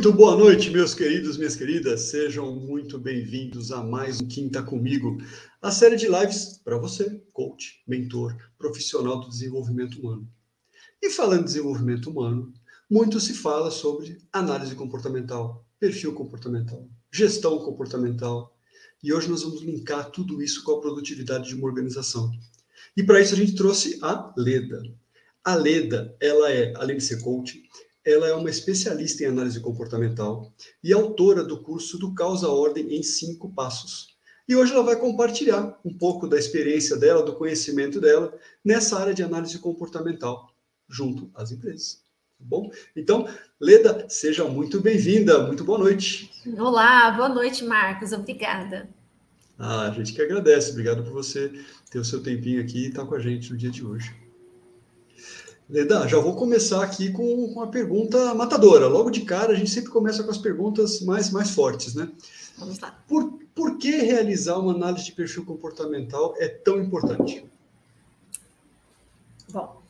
Muito boa noite, meus queridos, minhas queridas. Sejam muito bem-vindos a mais um Quinta Comigo, a série de lives para você, coach, mentor, profissional do desenvolvimento humano. E falando em desenvolvimento humano, muito se fala sobre análise comportamental, perfil comportamental, gestão comportamental. E hoje nós vamos linkar tudo isso com a produtividade de uma organização. E para isso a gente trouxe a Leda. A Leda, ela é, além de ser coach, ela é uma especialista em análise comportamental e autora do curso do Causa Ordem em Cinco Passos. E hoje ela vai compartilhar um pouco da experiência dela, do conhecimento dela nessa área de análise comportamental, junto às empresas. Tá bom? Então, Leda, seja muito bem-vinda. Muito boa noite. Olá, boa noite, Marcos. Obrigada. Ah, a gente que agradece. Obrigado por você ter o seu tempinho aqui e estar com a gente no dia de hoje. Leda, já vou começar aqui com uma pergunta matadora. Logo de cara, a gente sempre começa com as perguntas mais, mais fortes, né? Vamos lá. Por, por que realizar uma análise de perfil comportamental é tão importante? Bom,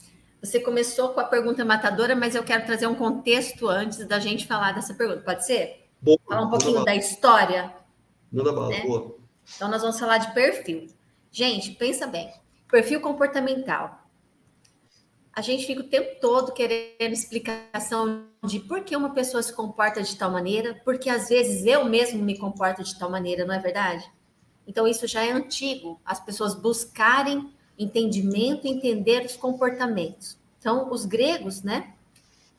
você começou com a pergunta matadora, mas eu quero trazer um contexto antes da gente falar dessa pergunta. Pode ser? Boa, falar um pouquinho da história. Manda bala, né? boa. Então, nós vamos falar de perfil. Gente, pensa bem. Perfil comportamental a gente fica o tempo todo querendo explicação de por que uma pessoa se comporta de tal maneira, porque às vezes eu mesmo me comporto de tal maneira, não é verdade? Então isso já é antigo, as pessoas buscarem entendimento entender os comportamentos. Então os gregos, né,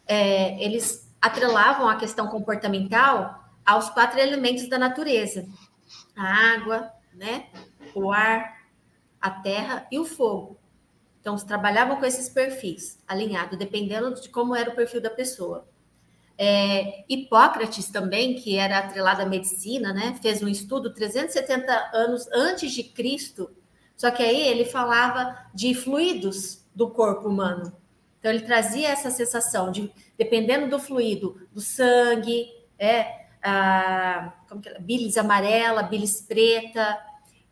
é, eles atrelavam a questão comportamental aos quatro elementos da natureza: a água, né, o ar, a terra e o fogo. Então, se trabalhavam com esses perfis alinhados, dependendo de como era o perfil da pessoa. É, Hipócrates também, que era atrelado à medicina, né, fez um estudo 370 anos antes de Cristo, só que aí ele falava de fluidos do corpo humano. Então, ele trazia essa sensação de, dependendo do fluido, do sangue, é, a, como que é? bilis amarela, bilis preta,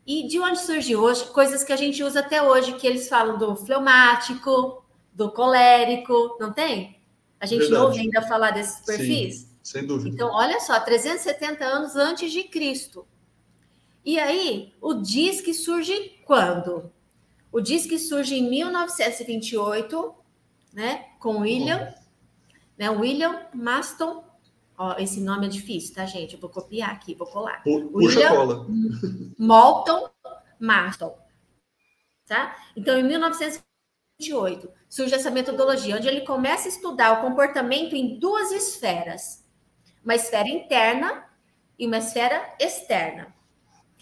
e de onde surgiu hoje coisas que a gente usa até hoje, que eles falam do fleumático, do colérico, não tem? A gente Verdade. não ouve ainda falar desses perfis? Sim, sem dúvida. Então, olha só, 370 anos antes de Cristo. E aí, o DISC surge quando? O DISC surge em 1928, né, com William, né, William Maston Ó, esse nome é difícil, tá, gente? Eu vou copiar aqui, vou colar. Puxa William cola. Moulton Marston. Tá? Então, em 1928, surge essa metodologia, onde ele começa a estudar o comportamento em duas esferas: uma esfera interna e uma esfera externa.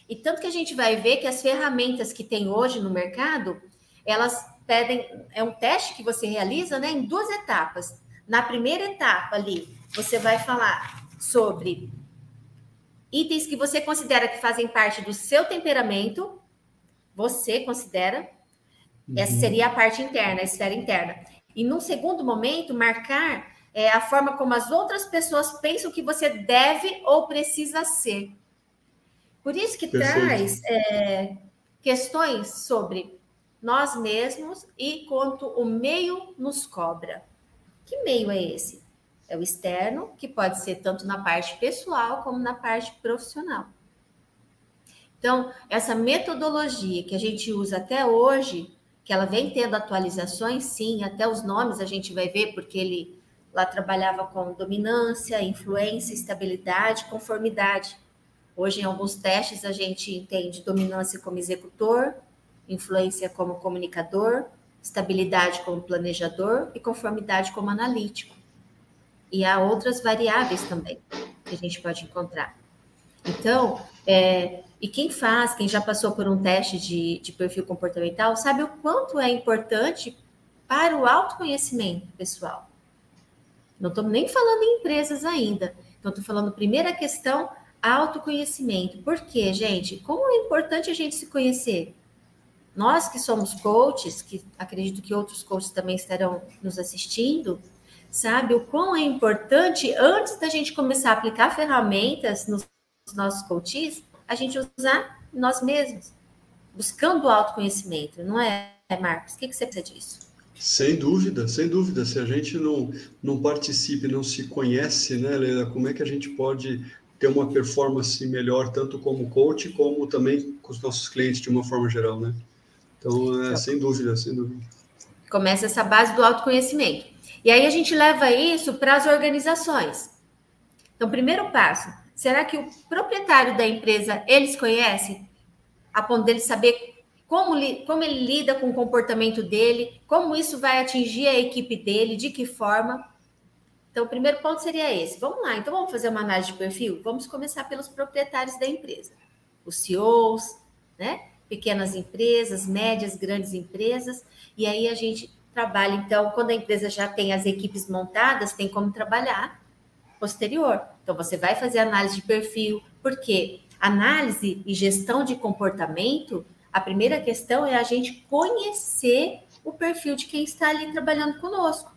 E tanto que a gente vai ver que as ferramentas que tem hoje no mercado, elas pedem, é um teste que você realiza né, em duas etapas. Na primeira etapa ali, você vai falar sobre itens que você considera que fazem parte do seu temperamento, você considera, uhum. essa seria a parte interna, a esfera interna. E num segundo momento, marcar é, a forma como as outras pessoas pensam que você deve ou precisa ser. Por isso que Perfeito. traz é, questões sobre nós mesmos e quanto o meio nos cobra. Que meio é esse? É o externo, que pode ser tanto na parte pessoal como na parte profissional. Então, essa metodologia que a gente usa até hoje, que ela vem tendo atualizações, sim, até os nomes a gente vai ver, porque ele lá trabalhava com dominância, influência, estabilidade, conformidade. Hoje, em alguns testes, a gente entende dominância como executor, influência como comunicador, estabilidade como planejador e conformidade como analítico. E há outras variáveis também que a gente pode encontrar. Então, é, e quem faz, quem já passou por um teste de, de perfil comportamental, sabe o quanto é importante para o autoconhecimento pessoal. Não estou nem falando em empresas ainda. Então, estou falando, primeira questão, autoconhecimento. Por quê, gente? Como é importante a gente se conhecer? Nós que somos coaches, que acredito que outros coaches também estarão nos assistindo, sabe o quão é importante, antes da gente começar a aplicar ferramentas nos nossos coaches, a gente usar nós mesmos, buscando o autoconhecimento, não é, Marcos? O que, que você pensa disso? Sem dúvida, sem dúvida. Se a gente não, não participe, não se conhece, né, Leila, como é que a gente pode ter uma performance melhor, tanto como coach, como também com os nossos clientes de uma forma geral, né? Então, é, sem dúvida, sem dúvida. Começa essa base do autoconhecimento. E aí a gente leva isso para as organizações. Então, primeiro passo, será que o proprietário da empresa, eles conhecem? A ponto dele saber como, como ele lida com o comportamento dele, como isso vai atingir a equipe dele, de que forma. Então, o primeiro ponto seria esse. Vamos lá, então vamos fazer uma análise de perfil? Vamos começar pelos proprietários da empresa, os CEOs, né? Pequenas empresas, médias, grandes empresas, e aí a gente trabalha, então, quando a empresa já tem as equipes montadas, tem como trabalhar posterior. Então, você vai fazer análise de perfil, porque análise e gestão de comportamento a primeira questão é a gente conhecer o perfil de quem está ali trabalhando conosco.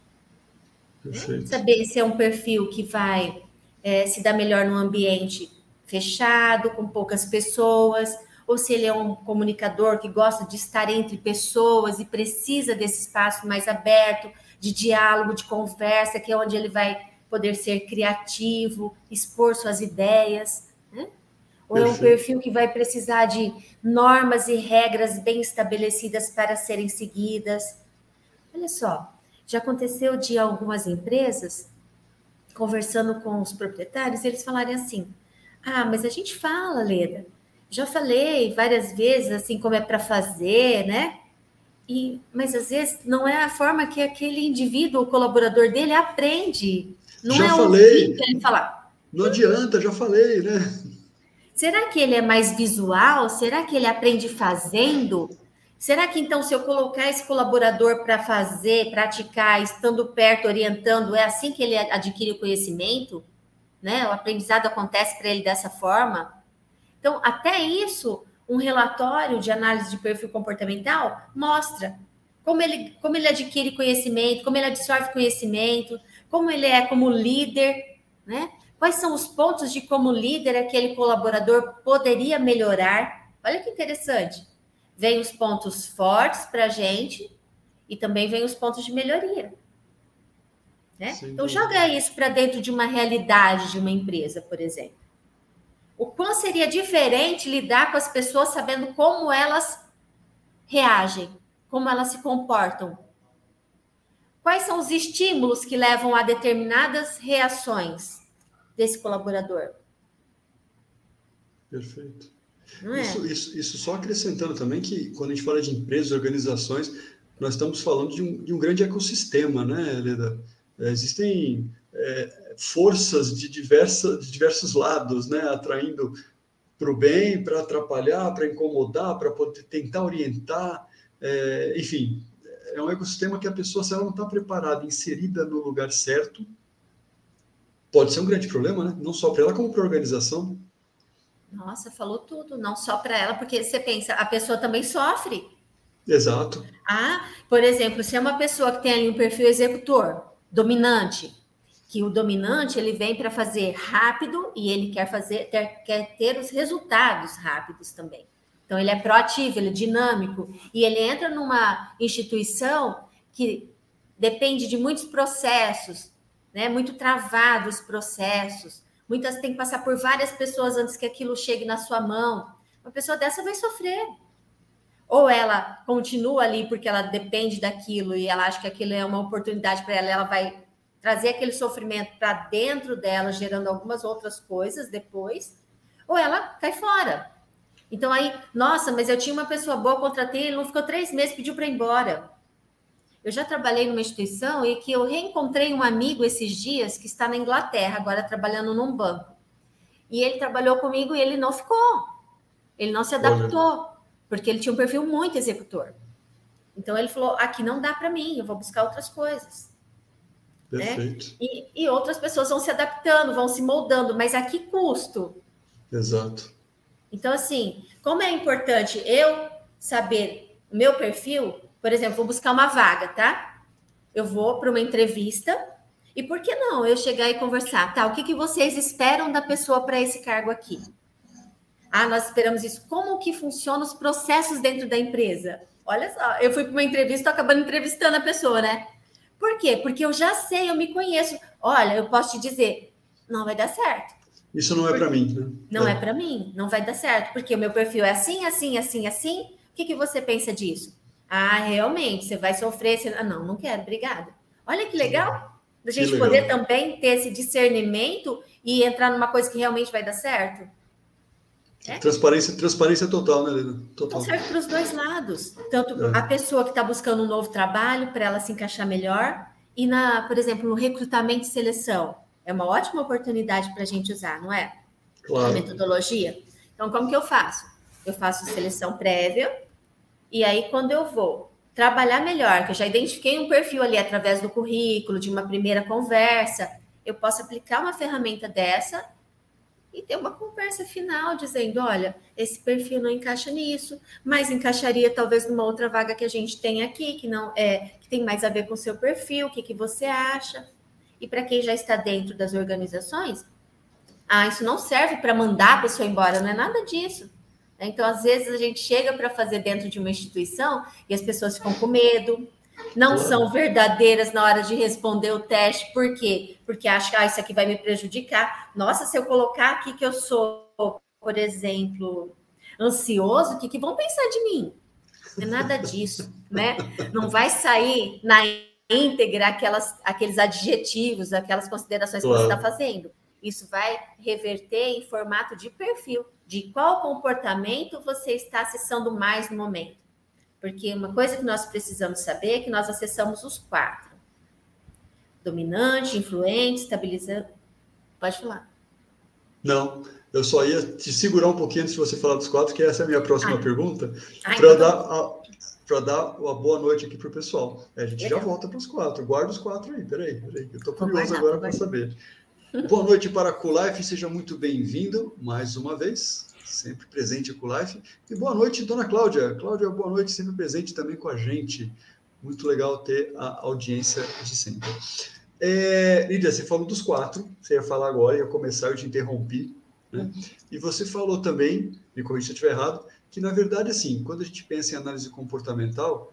Perfeito. Saber se é um perfil que vai é, se dar melhor num ambiente fechado, com poucas pessoas, ou se ele é um comunicador que gosta de estar entre pessoas e precisa desse espaço mais aberto, de diálogo, de conversa, que é onde ele vai poder ser criativo, expor suas ideias. Né? Ou é um perfil que vai precisar de normas e regras bem estabelecidas para serem seguidas? Olha só, já aconteceu de algumas empresas, conversando com os proprietários, eles falarem assim: ah, mas a gente fala, Leda, já falei várias vezes assim como é para fazer, né? E, mas às vezes não é a forma que aquele indivíduo, o colaborador dele, aprende. Não já é falei. ele falar. Não adianta, já falei, né? Será que ele é mais visual? Será que ele aprende fazendo? Será que então, se eu colocar esse colaborador para fazer, praticar, estando perto, orientando, é assim que ele adquire o conhecimento? Né? O aprendizado acontece para ele dessa forma? Então, até isso, um relatório de análise de perfil comportamental mostra como ele, como ele adquire conhecimento, como ele absorve conhecimento, como ele é como líder, né? Quais são os pontos de como líder aquele colaborador poderia melhorar? Olha que interessante. Vem os pontos fortes para a gente e também vem os pontos de melhoria. Né? Então, joga isso para dentro de uma realidade de uma empresa, por exemplo. O quão seria diferente lidar com as pessoas sabendo como elas reagem, como elas se comportam. Quais são os estímulos que levam a determinadas reações? desse colaborador. Perfeito. É? Isso, isso, isso, só acrescentando também que quando a gente fala de empresas, organizações, nós estamos falando de um, de um grande ecossistema, né, Leda? É, existem é, forças de, diversa, de diversos lados, né, atraindo para o bem, para atrapalhar, para incomodar, para poder tentar orientar, é, enfim, é um ecossistema que a pessoa, se ela não está preparada, inserida no lugar certo, pode ser um grande problema, né? Não só para ela, como para a organização. Nossa, falou tudo, não só para ela, porque você pensa, a pessoa também sofre. Exato. Ah, por exemplo, se é uma pessoa que tem ali um perfil executor, dominante, que o dominante ele vem para fazer rápido e ele quer fazer, ter, quer ter os resultados rápidos também. Então ele é proativo, ele é dinâmico e ele entra numa instituição que depende de muitos processos, né? Muito travado os processos. Muitas têm que passar por várias pessoas antes que aquilo chegue na sua mão. Uma pessoa dessa vai sofrer. Ou ela continua ali porque ela depende daquilo e ela acha que aquilo é uma oportunidade para ela, ela vai trazer aquele sofrimento para dentro dela, gerando algumas outras coisas depois, ou ela cai fora. Então aí, nossa, mas eu tinha uma pessoa boa, contratei, ele não ficou três meses, pediu para ir embora. Eu já trabalhei numa instituição e que eu reencontrei um amigo esses dias que está na Inglaterra, agora trabalhando num banco. E ele trabalhou comigo e ele não ficou. Ele não se adaptou, porque ele tinha um perfil muito executor. Então ele falou: aqui não dá para mim, eu vou buscar outras coisas. Né? Perfeito. Né? E, e outras pessoas vão se adaptando, vão se moldando, mas a que custo? Exato. Então, assim, como é importante eu saber o meu perfil, por exemplo, vou buscar uma vaga, tá? Eu vou para uma entrevista e por que não eu chegar e conversar? Tá, o que, que vocês esperam da pessoa para esse cargo aqui? Ah, nós esperamos isso. Como que funcionam os processos dentro da empresa? Olha só, eu fui para uma entrevista, tô acabando entrevistando a pessoa, né? Por quê? Porque eu já sei, eu me conheço. Olha, eu posso te dizer, não vai dar certo. Isso não é para mim, né? Não é, é para mim, não vai dar certo, porque o meu perfil é assim, assim, assim, assim. O que, que você pensa disso? Ah, realmente, você vai sofrer. Você... Ah, não, não quero, obrigada. Olha que legal da gente legal. poder também ter esse discernimento e entrar numa coisa que realmente vai dar certo. É? Transparência, transparência total, né, Helena? Total. Serve para os dois lados. Tanto é. a pessoa que está buscando um novo trabalho para ela se encaixar melhor, e na, por exemplo, no recrutamento e seleção. É uma ótima oportunidade para a gente usar, não é? Claro. A metodologia. Então, como que eu faço? Eu faço seleção prévia, e aí, quando eu vou trabalhar melhor, que eu já identifiquei um perfil ali através do currículo, de uma primeira conversa, eu posso aplicar uma ferramenta dessa e ter uma conversa final dizendo, olha, esse perfil não encaixa nisso, mas encaixaria talvez numa outra vaga que a gente tem aqui, que não é, que tem mais a ver com o seu perfil, o que, que você acha? E para quem já está dentro das organizações, ah, isso não serve para mandar a pessoa embora, não é nada disso. Então, às vezes, a gente chega para fazer dentro de uma instituição e as pessoas ficam com medo, não são verdadeiras na hora de responder o teste. Por quê? Porque acham que ah, isso aqui vai me prejudicar. Nossa, se eu colocar aqui que eu sou, por exemplo, ansioso, o que, que vão pensar de mim? Não é nada disso, né? Não vai sair na íntegra aquelas, aqueles adjetivos, aquelas considerações claro. que você está fazendo. Isso vai reverter em formato de perfil, de qual comportamento você está acessando mais no momento. Porque uma coisa que nós precisamos saber é que nós acessamos os quatro: dominante, influente, estabilizando. Pode falar. Não, eu só ia te segurar um pouquinho antes de você falar dos quatro, que essa é a minha próxima Ai. pergunta, para então dar, para dar uma boa noite aqui para o pessoal. A gente Legal. já volta para os quatro. Guarda os quatro aí, peraí, peraí. Eu estou curioso agora para saber. Boa noite para a Culife, seja muito bem-vindo mais uma vez sempre presente com o Life. E boa noite, dona Cláudia. Cláudia, boa noite, sempre presente também com a gente. Muito legal ter a audiência de sempre. É, Lídia, você falou dos quatro, você ia falar agora, ia começar, eu te interrompi. Né? E você falou também, me corrija se eu estiver errado, que na verdade, assim, quando a gente pensa em análise comportamental,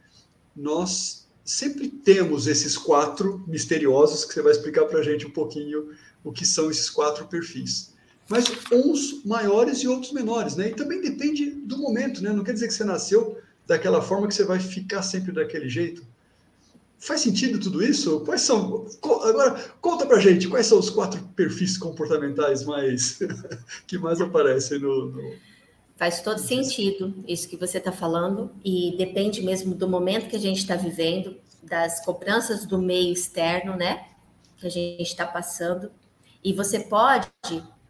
nós sempre temos esses quatro misteriosos que você vai explicar para a gente um pouquinho o que são esses quatro perfis mas uns maiores e outros menores, né? E também depende do momento, né? Não quer dizer que você nasceu daquela forma que você vai ficar sempre daquele jeito. Faz sentido tudo isso? Quais são? Agora, conta pra gente, quais são os quatro perfis comportamentais mais que mais aparecem no, no... Faz todo sentido isso que você está falando, e depende mesmo do momento que a gente está vivendo, das cobranças do meio externo, né? Que a gente está passando. E você pode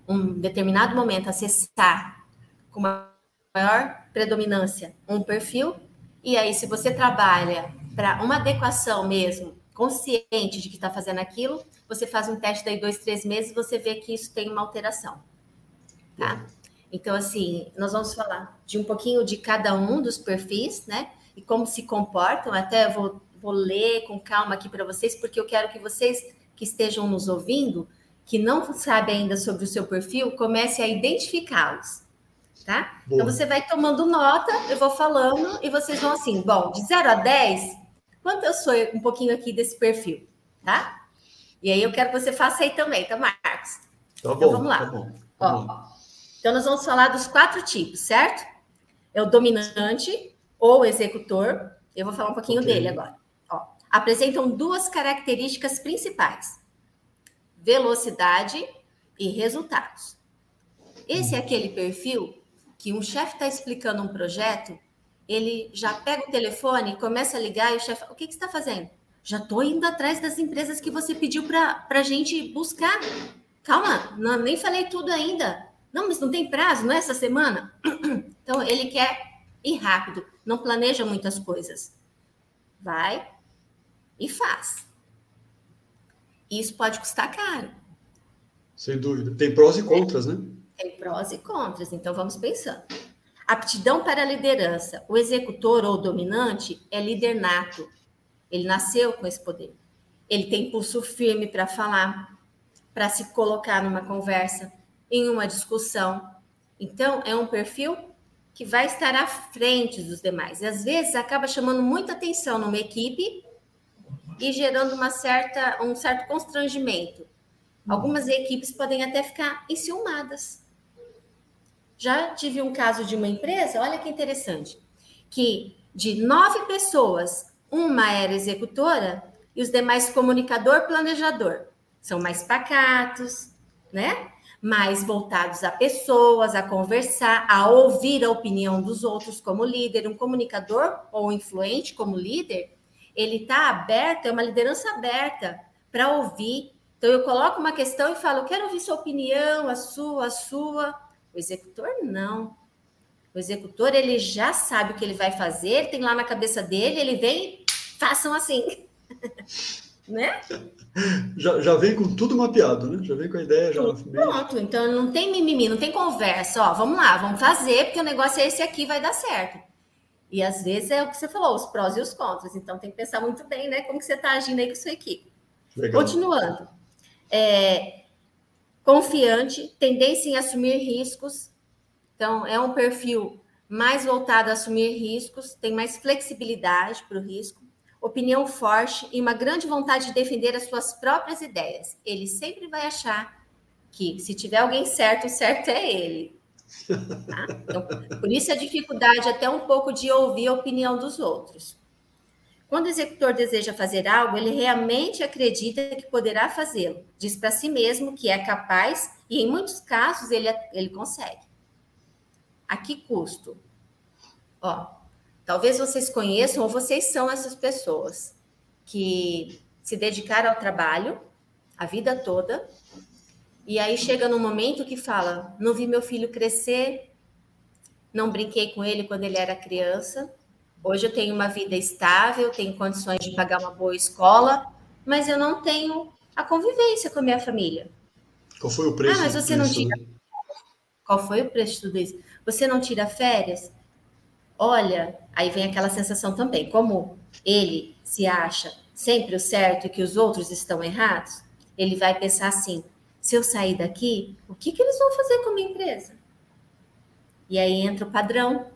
um determinado momento acessar com maior predominância um perfil, e aí se você trabalha para uma adequação mesmo, consciente de que está fazendo aquilo, você faz um teste daí dois, três meses, você vê que isso tem uma alteração, tá? Então, assim, nós vamos falar de um pouquinho de cada um dos perfis, né? E como se comportam. Até vou, vou ler com calma aqui para vocês, porque eu quero que vocês que estejam nos ouvindo que não sabe ainda sobre o seu perfil, comece a identificá-los. Tá? Então você vai tomando nota, eu vou falando e vocês vão assim, bom, de 0 a 10, quanto eu sou um pouquinho aqui desse perfil, tá? E aí eu quero que você faça aí também, tá, Marcos? Tá então vamos lá. Tá bom, tá ó, bom. Então nós vamos falar dos quatro tipos, certo? É o dominante ou executor. Eu vou falar um pouquinho okay. dele agora. Ó, apresentam duas características principais velocidade e resultados. Esse é aquele perfil que um chefe está explicando um projeto, ele já pega o telefone, começa a ligar e o chefe, o que, que você está fazendo? Já estou indo atrás das empresas que você pediu para a gente buscar. Calma, não, nem falei tudo ainda. Não, mas não tem prazo, não é essa semana? Então, ele quer ir rápido, não planeja muitas coisas. Vai e faz. Isso pode custar caro. Sem dúvida. Tem prós e contras, né? Tem prós e contras, então vamos pensando. Aptidão para a liderança. O executor ou dominante é líder nato. Ele nasceu com esse poder. Ele tem pulso firme para falar, para se colocar numa conversa, em uma discussão. Então, é um perfil que vai estar à frente dos demais. E às vezes acaba chamando muita atenção numa equipe e gerando uma certa, um certo constrangimento. Algumas equipes podem até ficar enciumadas. Já tive um caso de uma empresa, olha que interessante, que de nove pessoas, uma era executora e os demais comunicador, planejador. São mais pacatos, né? Mais voltados a pessoas, a conversar, a ouvir a opinião dos outros como líder. Um comunicador ou influente como líder, ele está aberto, é uma liderança aberta para ouvir. Então eu coloco uma questão e falo, quero ouvir sua opinião, a sua, a sua. O executor não. O executor ele já sabe o que ele vai fazer, tem lá na cabeça dele, ele vem, façam assim. né? Já, já vem com tudo mapeado, né? Já vem com a ideia. Já Pronto, então não tem mimimi, não tem conversa. Ó, vamos lá, vamos fazer, porque o negócio é esse aqui, vai dar certo. E às vezes é o que você falou, os prós e os contras. Então tem que pensar muito bem, né? Como que você está agindo aí com a sua equipe. Legal. Continuando. É, confiante, tendência em assumir riscos. Então, é um perfil mais voltado a assumir riscos, tem mais flexibilidade para o risco opinião forte e uma grande vontade de defender as suas próprias ideias. Ele sempre vai achar que se tiver alguém certo, o certo é ele. Tá? Então, por isso a dificuldade até um pouco de ouvir a opinião dos outros. Quando o executor deseja fazer algo, ele realmente acredita que poderá fazê-lo. Diz para si mesmo que é capaz e, em muitos casos, ele, ele consegue. A que custo? Ó, Talvez vocês conheçam ou vocês são essas pessoas que se dedicaram ao trabalho a vida toda e aí chega no momento que fala: não vi meu filho crescer, não brinquei com ele quando ele era criança. Hoje eu tenho uma vida estável, tenho condições de pagar uma boa escola, mas eu não tenho a convivência com a minha família. Qual foi o preço? Ah, mas você não tira. Qual foi o preço de tudo isso? Você não tira férias? olha, aí vem aquela sensação também, como ele se acha sempre o certo e que os outros estão errados, ele vai pensar assim: se eu sair daqui, o que, que eles vão fazer com a minha empresa? E aí entra o padrão,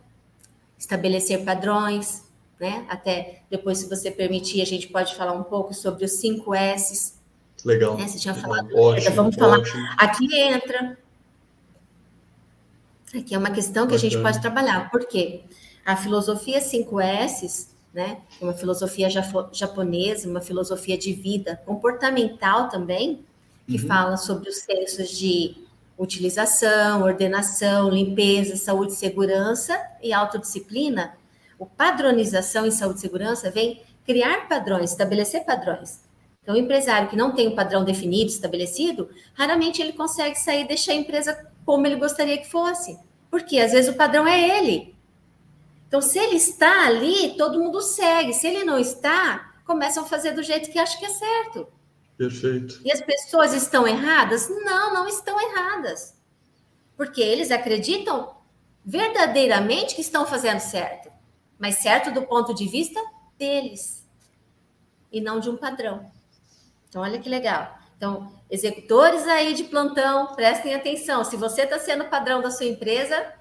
estabelecer padrões, né? Até depois, se você permitir, a gente pode falar um pouco sobre os cinco S's. Legal. Né? Você tinha falado. Ótimo, vamos falar. Ótimo. Aqui entra. Aqui é uma questão que Bacana. a gente pode trabalhar. Por quê? A filosofia 5S, né, uma filosofia japonesa, uma filosofia de vida comportamental também, que uhum. fala sobre os sensos de utilização, ordenação, limpeza, saúde, segurança e autodisciplina. O padronização em saúde e segurança vem criar padrões, estabelecer padrões. Então, o empresário que não tem um padrão definido, estabelecido, raramente ele consegue sair e deixar a empresa como ele gostaria que fosse. Porque às vezes o padrão é ele. Então, se ele está ali, todo mundo segue. Se ele não está, começam a fazer do jeito que acha que é certo. Perfeito. E as pessoas estão erradas? Não, não estão erradas. Porque eles acreditam verdadeiramente que estão fazendo certo. Mas certo do ponto de vista deles. E não de um padrão. Então, olha que legal. Então, executores aí de plantão, prestem atenção. Se você está sendo padrão da sua empresa,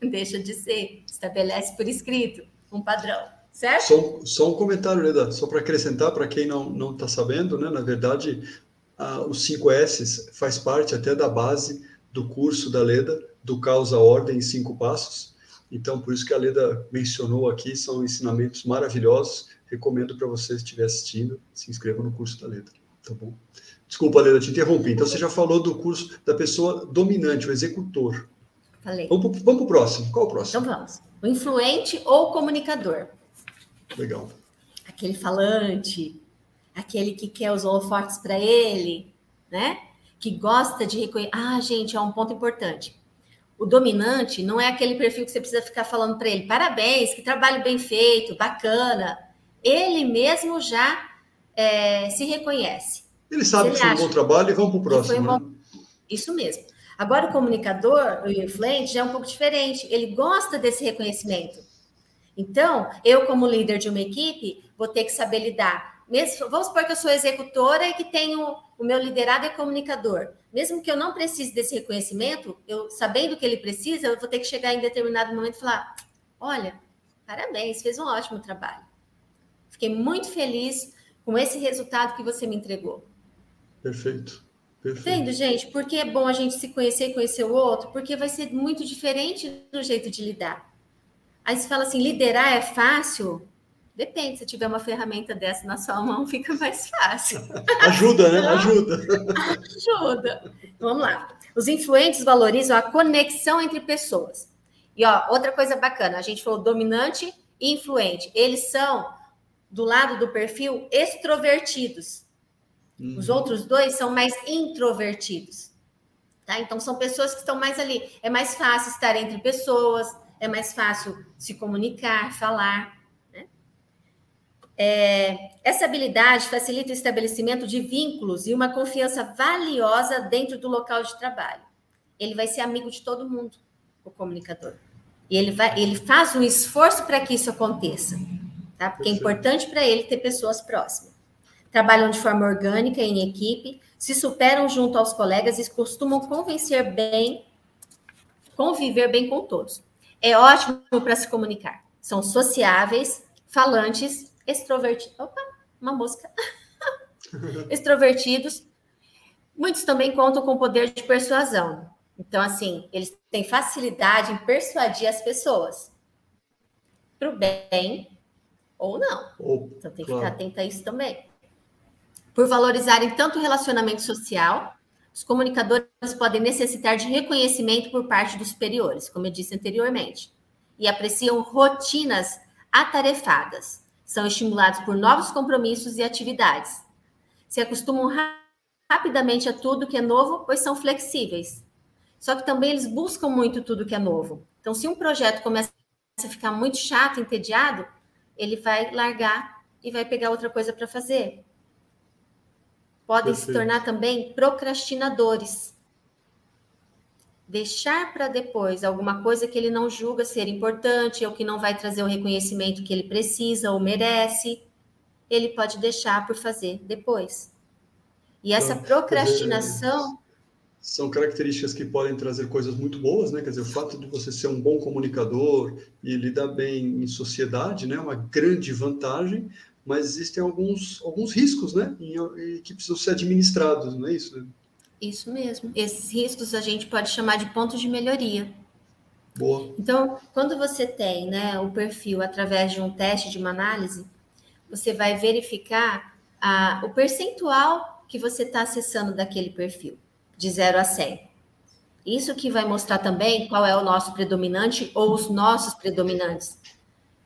deixa de ser, estabelece por escrito um padrão, certo? Só, só um comentário, Leda, só para acrescentar para quem não está sabendo, né? Na verdade, a, os 5 S faz parte até da base do curso da Leda, do Causa Ordem em Cinco Passos. Então, por isso que a Leda mencionou aqui, são ensinamentos maravilhosos. Recomendo para você, se estiver assistindo, se inscreva no curso da Leda, tá bom? Desculpa, Leda, te interrompi. Então, você já falou do curso da pessoa dominante, o executor. Falei. Vamos para o próximo. Qual o próximo? Então vamos. O influente ou comunicador. Legal. Aquele falante, aquele que quer os holofotes para ele, né? Que gosta de reconhecer. Ah, gente, é um ponto importante. O dominante não é aquele perfil que você precisa ficar falando para ele, parabéns, que trabalho bem feito, bacana. Ele mesmo já é, se reconhece. Ele sabe ele que foi um bom trabalho e vamos para o próximo. Um bom... né? Isso mesmo. Agora, o comunicador, o influente, já é um pouco diferente. Ele gosta desse reconhecimento. Então, eu, como líder de uma equipe, vou ter que saber lidar mesmo, vamos supor que eu sou executora e que tenho o meu liderado é comunicador. Mesmo que eu não precise desse reconhecimento, eu sabendo que ele precisa, eu vou ter que chegar em determinado momento e falar: olha, parabéns, fez um ótimo trabalho. Fiquei muito feliz com esse resultado que você me entregou. Perfeito. Perfeito. Entendo, gente? Porque é bom a gente se conhecer e conhecer o outro, porque vai ser muito diferente do jeito de lidar. Aí você fala assim, liderar é fácil? Depende, se tiver uma ferramenta dessa na sua mão, fica mais fácil. Ajuda, né? Ajuda. Ajuda. Vamos lá. Os influentes valorizam a conexão entre pessoas. E ó, outra coisa bacana, a gente falou dominante e influente. Eles são do lado do perfil extrovertidos. Uhum. Os outros dois são mais introvertidos. Tá? Então são pessoas que estão mais ali. É mais fácil estar entre pessoas, é mais fácil se comunicar, falar. É, essa habilidade facilita o estabelecimento de vínculos e uma confiança valiosa dentro do local de trabalho. Ele vai ser amigo de todo mundo, o comunicador. E ele, vai, ele faz um esforço para que isso aconteça, tá? Porque é importante para ele ter pessoas próximas. Trabalham de forma orgânica, em equipe, se superam junto aos colegas e costumam convencer bem, conviver bem com todos. É ótimo para se comunicar. São sociáveis, falantes extrovertidos. Opa, uma mosca. extrovertidos. Muitos também contam com poder de persuasão. Então, assim, eles têm facilidade em persuadir as pessoas para o bem ou não. Oh, então, tem que claro. ficar atento a isso também. Por valorizarem tanto o relacionamento social, os comunicadores podem necessitar de reconhecimento por parte dos superiores, como eu disse anteriormente, e apreciam rotinas atarefadas são estimulados por novos compromissos e atividades. Se acostumam rapidamente a tudo que é novo, pois são flexíveis. Só que também eles buscam muito tudo que é novo. Então, se um projeto começa a ficar muito chato, entediado, ele vai largar e vai pegar outra coisa para fazer. Podem Perfeito. se tornar também procrastinadores deixar para depois alguma coisa que ele não julga ser importante ou que não vai trazer o reconhecimento que ele precisa ou merece, ele pode deixar por fazer depois. E essa então, procrastinação. São características que podem trazer coisas muito boas, né? Quer dizer, o fato de você ser um bom comunicador e lidar bem em sociedade, né? É uma grande vantagem, mas existem alguns, alguns riscos, né? E, que precisam ser administrados, não é isso? Isso mesmo. Esses riscos a gente pode chamar de pontos de melhoria. Boa. Então, quando você tem né, o perfil através de um teste, de uma análise, você vai verificar a, o percentual que você está acessando daquele perfil, de 0 a 100. Isso que vai mostrar também qual é o nosso predominante ou os nossos predominantes.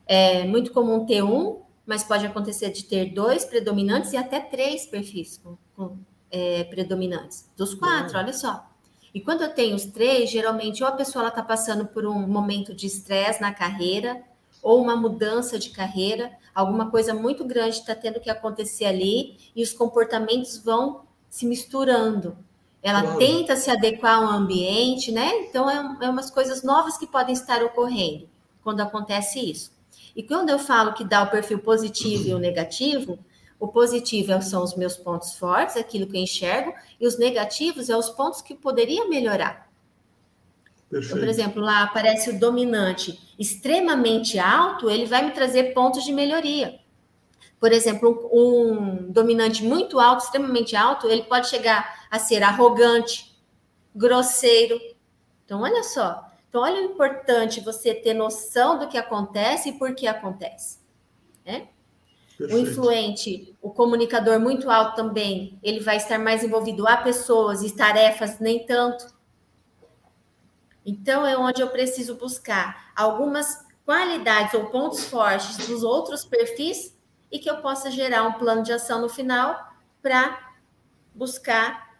É muito comum ter um, mas pode acontecer de ter dois predominantes e até três perfis com, com é, predominantes. Dos quatro, uhum. olha só. E quando eu tenho os três, geralmente ou a pessoa está passando por um momento de estresse na carreira, ou uma mudança de carreira, alguma coisa muito grande está tendo que acontecer ali, e os comportamentos vão se misturando. Ela claro. tenta se adequar ao ambiente, né? Então, é, é umas coisas novas que podem estar ocorrendo quando acontece isso. E quando eu falo que dá o perfil positivo e o negativo, o positivo são os meus pontos fortes, aquilo que eu enxergo, e os negativos são os pontos que poderia melhorar. Então, por exemplo, lá aparece o dominante extremamente alto, ele vai me trazer pontos de melhoria. Por exemplo, um, um dominante muito alto, extremamente alto, ele pode chegar a ser arrogante, grosseiro. Então, olha só. Então, olha o importante você ter noção do que acontece e por que acontece. Né? Perfeito. O influente, o comunicador muito alto também, ele vai estar mais envolvido a pessoas e tarefas nem tanto. Então é onde eu preciso buscar algumas qualidades ou pontos fortes dos outros perfis e que eu possa gerar um plano de ação no final para buscar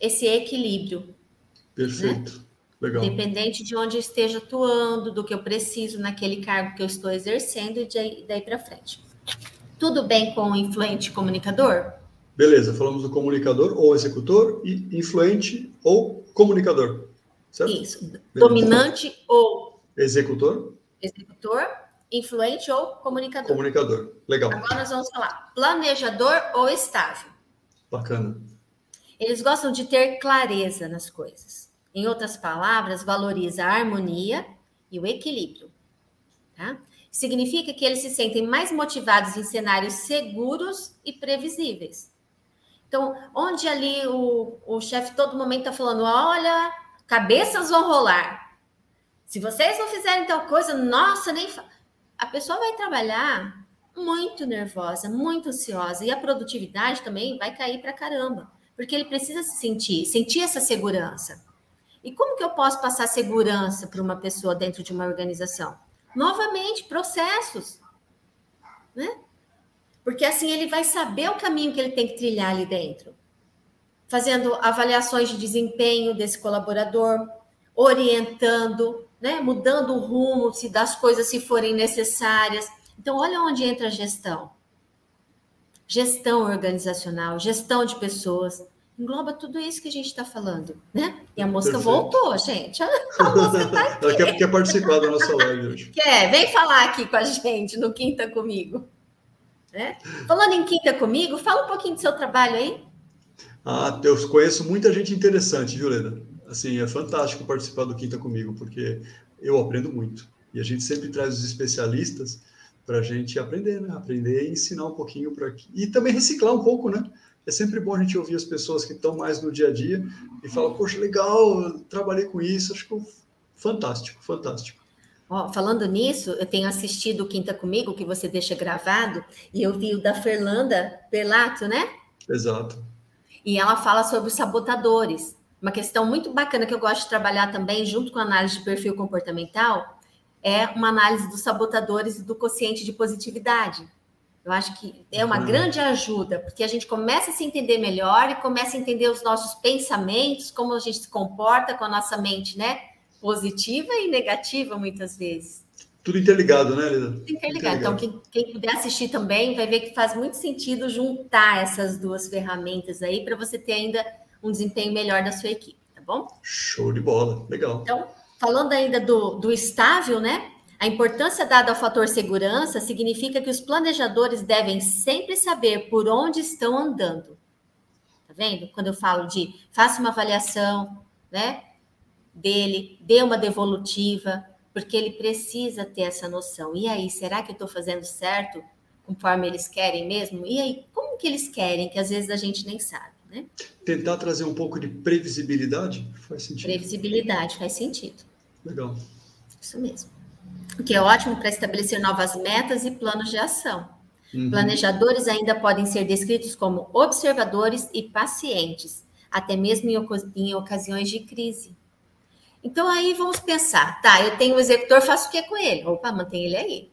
esse equilíbrio. Perfeito. Né? Legal. Independente de onde eu esteja atuando, do que eu preciso naquele cargo que eu estou exercendo e daí para frente. Tudo bem com o influente comunicador? Beleza, falamos do comunicador ou executor e influente ou comunicador. Certo? Isso. Beleza. Dominante ou executor. Executor influente ou comunicador. Comunicador, legal. Agora nós vamos falar planejador ou estável. Bacana. Eles gostam de ter clareza nas coisas. Em outras palavras, valoriza a harmonia e o equilíbrio. Tá? Significa que eles se sentem mais motivados em cenários seguros e previsíveis. Então, onde ali o, o chefe todo momento está falando: olha, cabeças vão rolar. Se vocês não fizerem tal coisa, nossa, nem. Fa... A pessoa vai trabalhar muito nervosa, muito ansiosa, e a produtividade também vai cair para caramba, porque ele precisa se sentir, sentir essa segurança. E como que eu posso passar segurança para uma pessoa dentro de uma organização? Novamente, processos, né? Porque assim ele vai saber o caminho que ele tem que trilhar ali dentro, fazendo avaliações de desempenho desse colaborador, orientando, né? Mudando o rumo se das coisas se forem necessárias. Então, olha onde entra a gestão. Gestão organizacional, gestão de pessoas, engloba tudo isso que a gente está falando, né? E a mosca Perfeito. voltou, gente. A mosca tá aqui. Ela quer, quer participar da nossa live hoje. Quer, vem falar aqui com a gente no Quinta Comigo. Né? Falando em Quinta Comigo, fala um pouquinho do seu trabalho aí. Ah, eu conheço muita gente interessante, viu, Leda? Assim, é fantástico participar do Quinta Comigo, porque eu aprendo muito. E a gente sempre traz os especialistas para a gente aprender, né? Aprender e ensinar um pouquinho para aqui. E também reciclar um pouco, né? É sempre bom a gente ouvir as pessoas que estão mais no dia a dia e falar, poxa, legal, trabalhei com isso, acho que fantástico, fantástico. Oh, falando nisso, eu tenho assistido o Quinta Comigo, que você deixa gravado, e eu vi o da Fernanda Pelato, né? Exato. E ela fala sobre os sabotadores. Uma questão muito bacana que eu gosto de trabalhar também, junto com a análise de perfil comportamental, é uma análise dos sabotadores e do quociente de positividade. Eu acho que é uma uhum. grande ajuda, porque a gente começa a se entender melhor e começa a entender os nossos pensamentos, como a gente se comporta com a nossa mente, né? Positiva e negativa, muitas vezes. Tudo interligado, né, Lida? Tudo interligado. Então, quem, quem, puder assistir também vai ver que faz muito sentido juntar essas duas ferramentas aí para você ter ainda um desempenho melhor da sua equipe, tá bom? Show de bola, legal. Então, falando ainda do, do estável, né? A importância dada ao fator segurança significa que os planejadores devem sempre saber por onde estão andando. Tá vendo? Quando eu falo de faça uma avaliação, né, dele, dê uma devolutiva, porque ele precisa ter essa noção. E aí, será que eu estou fazendo certo conforme eles querem mesmo? E aí, como que eles querem, que às vezes a gente nem sabe, né? Tentar trazer um pouco de previsibilidade faz sentido. Previsibilidade faz sentido. Legal. Isso mesmo o que é ótimo para estabelecer novas metas e planos de ação. Uhum. Planejadores ainda podem ser descritos como observadores e pacientes, até mesmo em, em ocasiões de crise. Então aí vamos pensar, tá? Eu tenho um executor, faço o que com ele? Opa, mantém ele aí.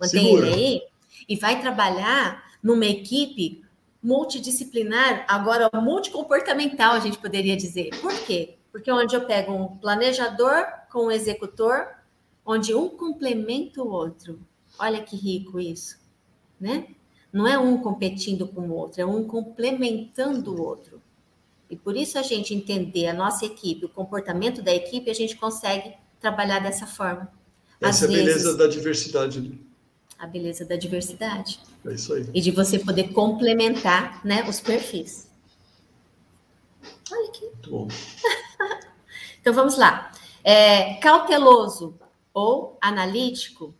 Mantém Segura. ele aí e vai trabalhar numa equipe multidisciplinar, agora multicomportamental, a gente poderia dizer. Por quê? Porque onde eu pego um planejador com um executor, onde um complementa o outro. Olha que rico isso, né? Não é um competindo com o outro, é um complementando o outro. E por isso a gente entender a nossa equipe, o comportamento da equipe, a gente consegue trabalhar dessa forma. Essa Às é a beleza vezes, da diversidade. Né? A beleza da diversidade. É isso aí. E de você poder complementar né, os perfis. Olha aqui. Muito bom. então vamos lá. É, cauteloso ou analítico,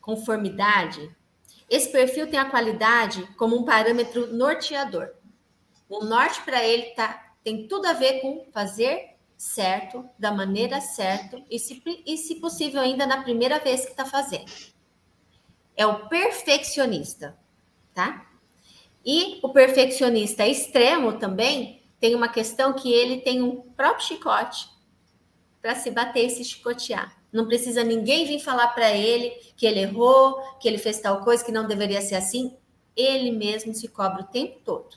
conformidade, esse perfil tem a qualidade como um parâmetro norteador. O norte para ele tá, tem tudo a ver com fazer certo, da maneira certa e se, e, se possível, ainda na primeira vez que está fazendo. É o perfeccionista, tá? E o perfeccionista extremo também tem uma questão que ele tem um próprio chicote para se bater e se chicotear. Não precisa ninguém vir falar para ele que ele errou, que ele fez tal coisa, que não deveria ser assim. Ele mesmo se cobra o tempo todo.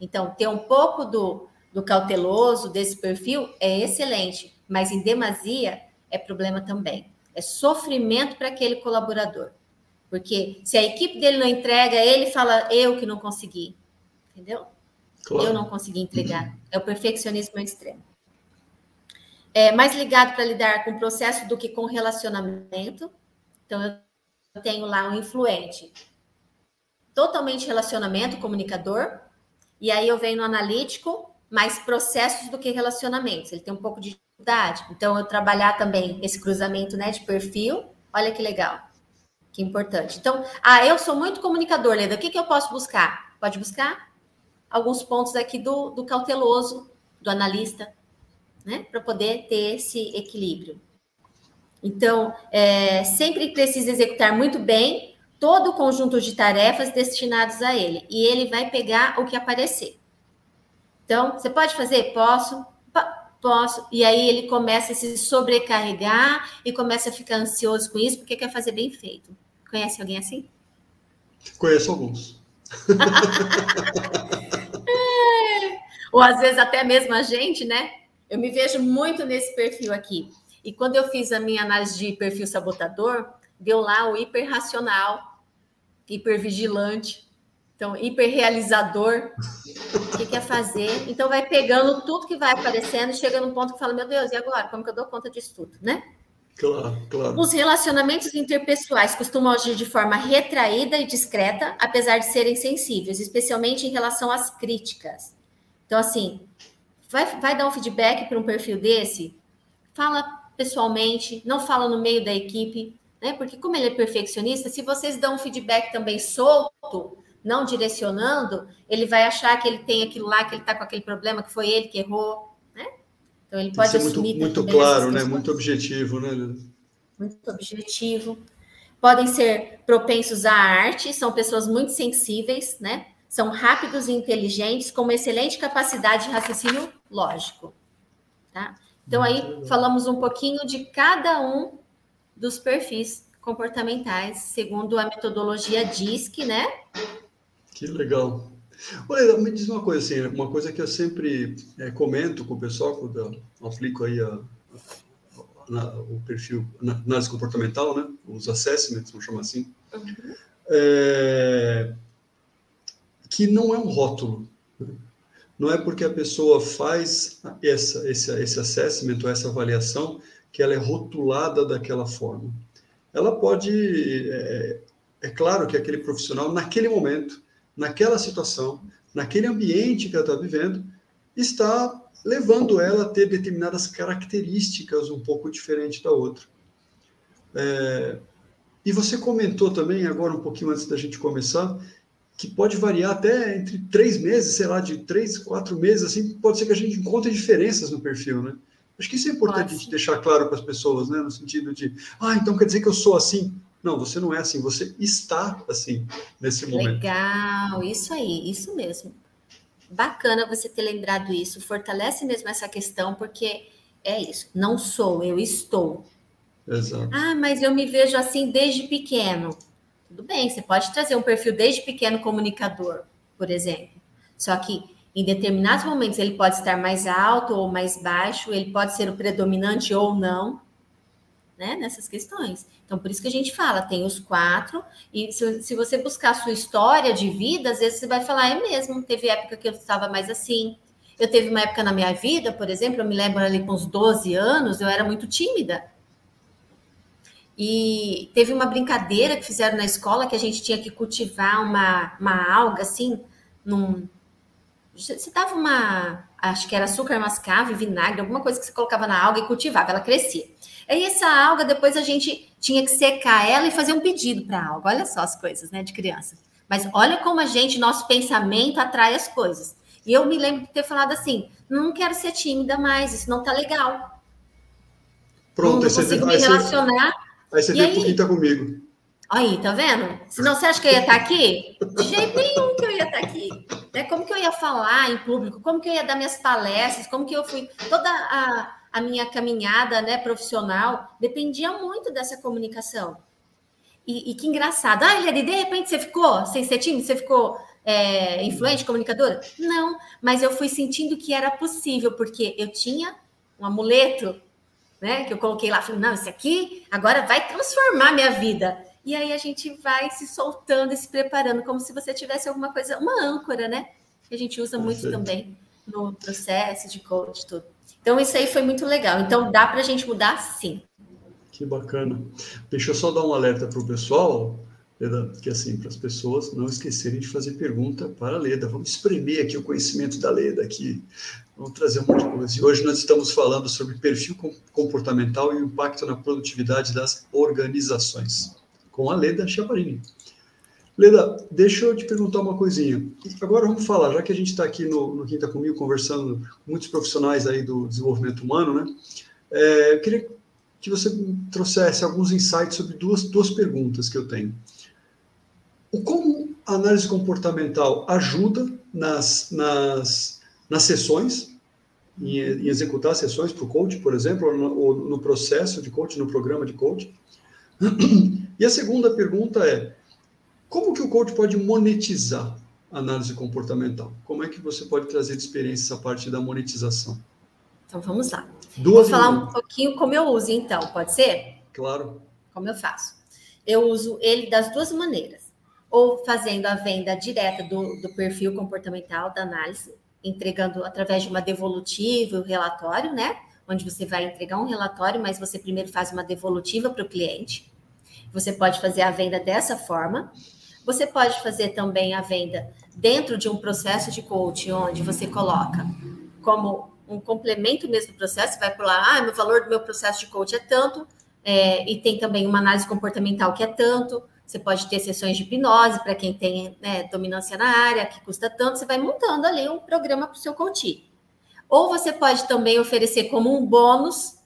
Então, ter um pouco do, do cauteloso desse perfil é excelente, mas em demasia é problema também. É sofrimento para aquele colaborador. Porque se a equipe dele não entrega, ele fala, eu que não consegui. Entendeu? Claro. Eu não consegui entregar. É o perfeccionismo extremo é, mais ligado para lidar com o processo do que com relacionamento, Então, eu tenho lá um influente totalmente relacionamento, comunicador, e aí eu venho no analítico, mais processos do que relacionamentos. Ele tem um pouco de dificuldade. Então, eu trabalhar também esse cruzamento né, de perfil, olha que legal, que importante. Então, ah, eu sou muito comunicador, Leda, o que, que eu posso buscar? Pode buscar alguns pontos aqui do, do cauteloso, do analista, né, para poder ter esse equilíbrio. Então, é, sempre precisa executar muito bem todo o conjunto de tarefas destinados a ele, e ele vai pegar o que aparecer. Então, você pode fazer? Posso. Posso. E aí ele começa a se sobrecarregar e começa a ficar ansioso com isso, porque quer fazer bem feito. Conhece alguém assim? Conheço alguns. Ou às vezes até mesmo a gente, né? Eu me vejo muito nesse perfil aqui. E quando eu fiz a minha análise de perfil sabotador, deu lá o hiperracional, hipervigilante, então hiperrealizador. O que quer fazer? Então vai pegando tudo que vai aparecendo, chega num ponto que fala: Meu Deus, e agora? Como que eu dou conta disso tudo, né? Claro, claro. Os relacionamentos interpessoais costumam agir de forma retraída e discreta, apesar de serem sensíveis, especialmente em relação às críticas. Então, assim, vai, vai dar um feedback para um perfil desse? Fala pessoalmente, não fala no meio da equipe, né? Porque como ele é perfeccionista, se vocês dão um feedback também solto, não direcionando, ele vai achar que ele tem aquilo lá, que ele está com aquele problema, que foi ele que errou, né? Então ele pode assumir muito, muito claro, né? Muito objetivo, né? Muito objetivo. Podem ser propensos à arte, são pessoas muito sensíveis, né? São rápidos e inteligentes, com uma excelente capacidade de raciocínio lógico, tá? Então, aí falamos um pouquinho de cada um dos perfis comportamentais, segundo a metodologia DISC, né? Que legal. Olha, me diz uma coisa assim, uma coisa que eu sempre é, comento com o pessoal quando eu aplico aí a, a, o perfil na análise comportamental, né? Os assessments, vamos chamar assim. Uhum. É, que não é um rótulo. Não é porque a pessoa faz essa, esse, esse assessment, ou essa avaliação, que ela é rotulada daquela forma. Ela pode. É, é claro que aquele profissional, naquele momento, naquela situação, naquele ambiente que ela está vivendo, está levando ela a ter determinadas características um pouco diferentes da outra. É, e você comentou também, agora um pouquinho antes da gente começar, que pode variar até entre três meses, sei lá, de três, quatro meses, assim, pode ser que a gente encontre diferenças no perfil, né? Acho que isso é importante a gente deixar claro para as pessoas, né? No sentido de, ah, então quer dizer que eu sou assim. Não, você não é assim, você está assim nesse momento. Legal, isso aí, isso mesmo. Bacana você ter lembrado isso, fortalece mesmo essa questão, porque é isso, não sou, eu estou. Exato. Ah, mas eu me vejo assim desde pequeno. Tudo bem, você pode trazer um perfil desde pequeno comunicador, por exemplo. Só que em determinados momentos ele pode estar mais alto ou mais baixo, ele pode ser o predominante ou não, né? Nessas questões. Então, por isso que a gente fala, tem os quatro, e se, se você buscar a sua história de vida, às vezes você vai falar, é mesmo, teve época que eu estava mais assim. Eu teve uma época na minha vida, por exemplo, eu me lembro ali com uns 12 anos, eu era muito tímida. E teve uma brincadeira que fizeram na escola que a gente tinha que cultivar uma, uma alga assim, num. Você dava uma. Acho que era açúcar mascavo, vinagre, alguma coisa que você colocava na alga e cultivava, ela crescia. Aí essa alga, depois a gente tinha que secar ela e fazer um pedido para a alga. Olha só as coisas, né, de criança. Mas olha como a gente, nosso pensamento atrai as coisas. E eu me lembro de ter falado assim: não quero ser tímida mais, isso não tá legal. Pronto, não consigo me relacionar. Aí você e vê por quem tá comigo. Aí, tá vendo? Senão você acha que eu ia estar tá aqui? De jeito nenhum que eu ia estar tá aqui. Né? Como que eu ia falar em público? Como que eu ia dar minhas palestras? Como que eu fui. Toda a, a minha caminhada né, profissional dependia muito dessa comunicação. E, e que engraçado. Ah, Eliane, de repente você ficou sem ser tímido? Você ficou é, influente, comunicadora? Não, mas eu fui sentindo que era possível, porque eu tinha um amuleto né? Que eu coloquei lá, falei, não, isso aqui agora vai transformar minha vida. E aí a gente vai se soltando e se preparando, como se você tivesse alguma coisa, uma âncora, né? Que a gente usa muito também no processo de coach, tudo. Então, isso aí foi muito legal. Então, dá para a gente mudar sim. Que bacana. Deixa eu só dar um alerta para o pessoal, Leda, que assim, para as pessoas não esquecerem de fazer pergunta para a Leda. Vamos espremer aqui o conhecimento da Leda aqui. Vamos trazer um monte de coisa. E hoje nós estamos falando sobre perfil comportamental e o impacto na produtividade das organizações, com a Leda Chaparini. Leda, deixa eu te perguntar uma coisinha. Agora vamos falar, já que a gente está aqui no, no Quinta Comigo conversando com muitos profissionais aí do desenvolvimento humano, né? É, eu queria que você trouxesse alguns insights sobre duas, duas perguntas que eu tenho. O como a análise comportamental ajuda nas, nas, nas sessões, em, em executar sessões para o coach, por exemplo, ou no, ou no processo de coach, no programa de coach. E a segunda pergunta é, como que o coach pode monetizar a análise comportamental? Como é que você pode trazer de experiência essa parte da monetização? Então vamos lá. Duas Vou falar um pouquinho como eu uso, então, pode ser? Claro. Como eu faço? Eu uso ele das duas maneiras. Ou fazendo a venda direta do, do perfil comportamental da análise, entregando através de uma devolutiva, o relatório, né? Onde você vai entregar um relatório, mas você primeiro faz uma devolutiva para o cliente. Você pode fazer a venda dessa forma. Você pode fazer também a venda dentro de um processo de coaching, onde você coloca como um complemento mesmo do processo, vai por lá, ah, meu valor do meu processo de coaching é tanto, é, e tem também uma análise comportamental que é tanto. Você pode ter sessões de hipnose para quem tem né, dominância na área, que custa tanto, você vai montando ali um programa para o seu coaching. Ou você pode também oferecer como um bônus.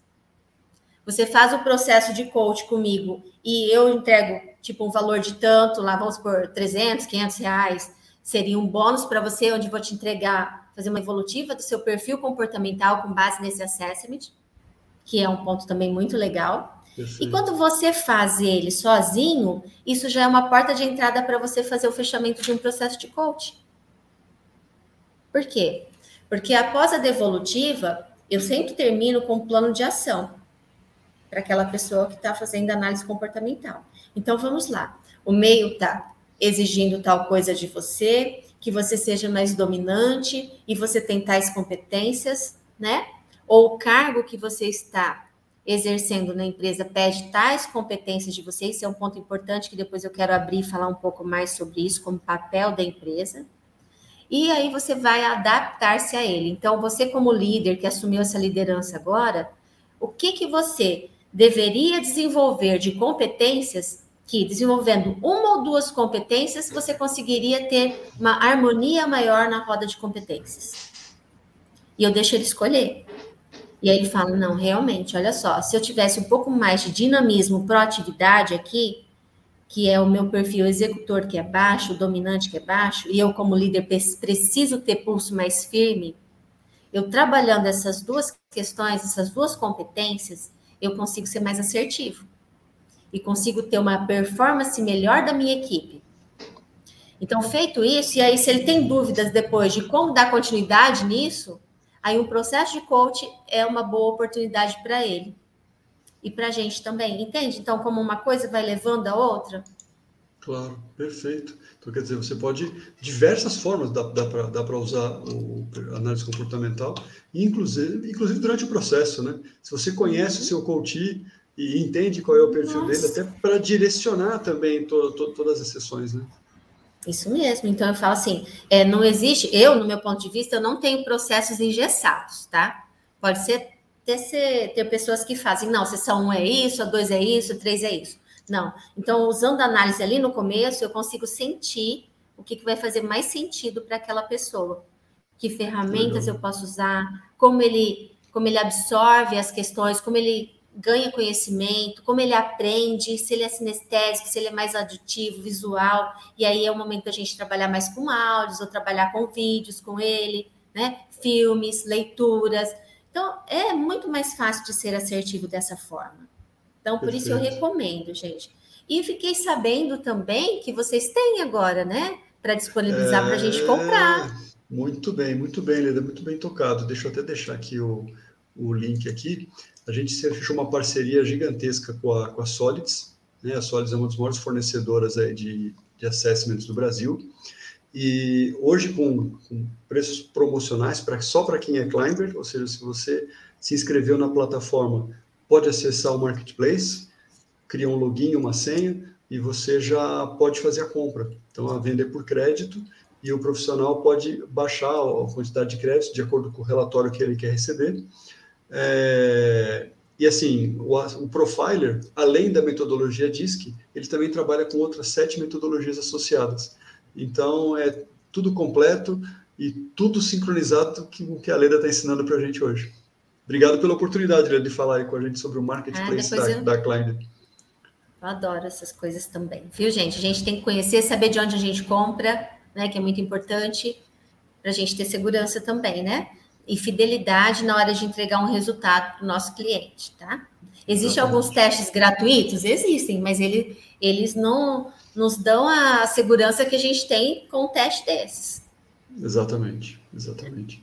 Você faz o processo de coach comigo e eu entrego tipo um valor de tanto, lá vamos por 300, 500 reais, seria um bônus para você, onde vou te entregar, fazer uma evolutiva do seu perfil comportamental com base nesse assessment, que é um ponto também muito legal. E quando você faz ele sozinho, isso já é uma porta de entrada para você fazer o fechamento de um processo de coaching. Por quê? Porque após a devolutiva, eu sempre termino com um plano de ação para aquela pessoa que está fazendo análise comportamental. Então vamos lá. O meio está exigindo tal coisa de você, que você seja mais dominante e você tem tais competências, né? Ou o cargo que você está exercendo na empresa pede tais competências de você, isso é um ponto importante que depois eu quero abrir e falar um pouco mais sobre isso, como papel da empresa. E aí você vai adaptar-se a ele. Então, você como líder que assumiu essa liderança agora, o que que você deveria desenvolver de competências que, desenvolvendo uma ou duas competências, você conseguiria ter uma harmonia maior na roda de competências. E eu deixo ele escolher. E aí ele fala: não, realmente, olha só, se eu tivesse um pouco mais de dinamismo, proatividade aqui, que é o meu perfil executor que é baixo, dominante que é baixo, e eu, como líder, preciso ter pulso mais firme, eu trabalhando essas duas questões, essas duas competências, eu consigo ser mais assertivo e consigo ter uma performance melhor da minha equipe. Então, feito isso, e aí, se ele tem dúvidas depois de como dar continuidade nisso, aí um processo de coach é uma boa oportunidade para ele e para a gente também, entende? Então, como uma coisa vai levando a outra. Claro, perfeito. Então, quer dizer, você pode, diversas formas dá, dá para usar o análise comportamental, inclusive, inclusive durante o processo, né? Se você conhece uhum. o seu coach e entende qual é o perfil Nossa. dele, até para direcionar também to, to, todas as sessões, né? Isso mesmo. Então eu falo assim, é, não existe, eu, no meu ponto de vista, eu não tenho processos engessados, tá? Pode ser ter, ser, ter pessoas que fazem, não, sessão 1 um é isso, a 2 é isso, a 3 é isso. Não. Então, usando a análise ali no começo, eu consigo sentir o que, que vai fazer mais sentido para aquela pessoa. Que ferramentas eu posso usar, como ele, como ele absorve as questões, como ele ganha conhecimento, como ele aprende, se ele é sinestésico, se ele é mais aditivo, visual, e aí é o momento da gente trabalhar mais com áudios, ou trabalhar com vídeos com ele, né? Filmes, leituras. Então, é muito mais fácil de ser assertivo dessa forma. Então, por Perfeito. isso eu recomendo, gente. E fiquei sabendo também que vocês têm agora, né? Para disponibilizar é... para a gente comprar. Muito bem, muito bem, Leda, muito bem tocado. Deixa eu até deixar aqui o, o link aqui. A gente fechou uma parceria gigantesca com a, com a Solids. Né? A Solids é uma das maiores fornecedoras aí de, de assessments do Brasil. E hoje, com, com preços promocionais, pra, só para quem é climber, ou seja, se você se inscreveu na plataforma pode acessar o marketplace, cria um login, uma senha, e você já pode fazer a compra. Então, a vender por crédito, e o profissional pode baixar a quantidade de crédito de acordo com o relatório que ele quer receber. É, e assim, o, o, profiler, além da metodologia DISC, ele também trabalha com outras sete metodologias associadas. Então, é tudo completo e tudo sincronizado com o que a Leda está ensinando para a gente hoje. Obrigado pela oportunidade, Leda, de falar aí com a gente sobre o marketplace ah, da, eu... da Klein. Eu adoro essas coisas também, viu, gente? A gente tem que conhecer, saber de onde a gente compra, né? Que é muito importante para a gente ter segurança também, né? E fidelidade na hora de entregar um resultado para o nosso cliente, tá? Existem alguns testes gratuitos? Existem, mas ele, eles não nos dão a segurança que a gente tem com um teste desses. Exatamente, exatamente.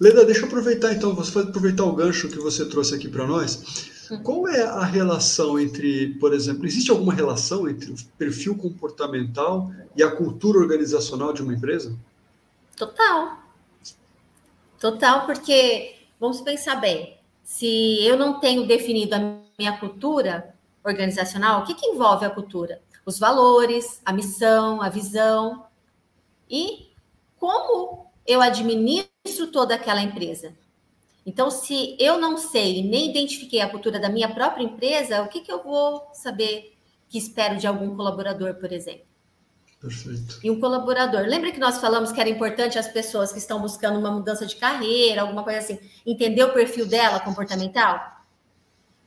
Leda, deixa eu aproveitar então, você aproveitar o gancho que você trouxe aqui para nós. Qual é a relação entre, por exemplo, existe alguma relação entre o perfil comportamental e a cultura organizacional de uma empresa? Total. Total, porque vamos pensar bem. Se eu não tenho definido a minha cultura organizacional, o que, que envolve a cultura? Os valores, a missão, a visão e como eu administro toda aquela empresa. Então, se eu não sei nem identifiquei a cultura da minha própria empresa, o que, que eu vou saber que espero de algum colaborador, por exemplo? Perfeito. E um colaborador. Lembra que nós falamos que era importante as pessoas que estão buscando uma mudança de carreira, alguma coisa assim, entender o perfil dela comportamental?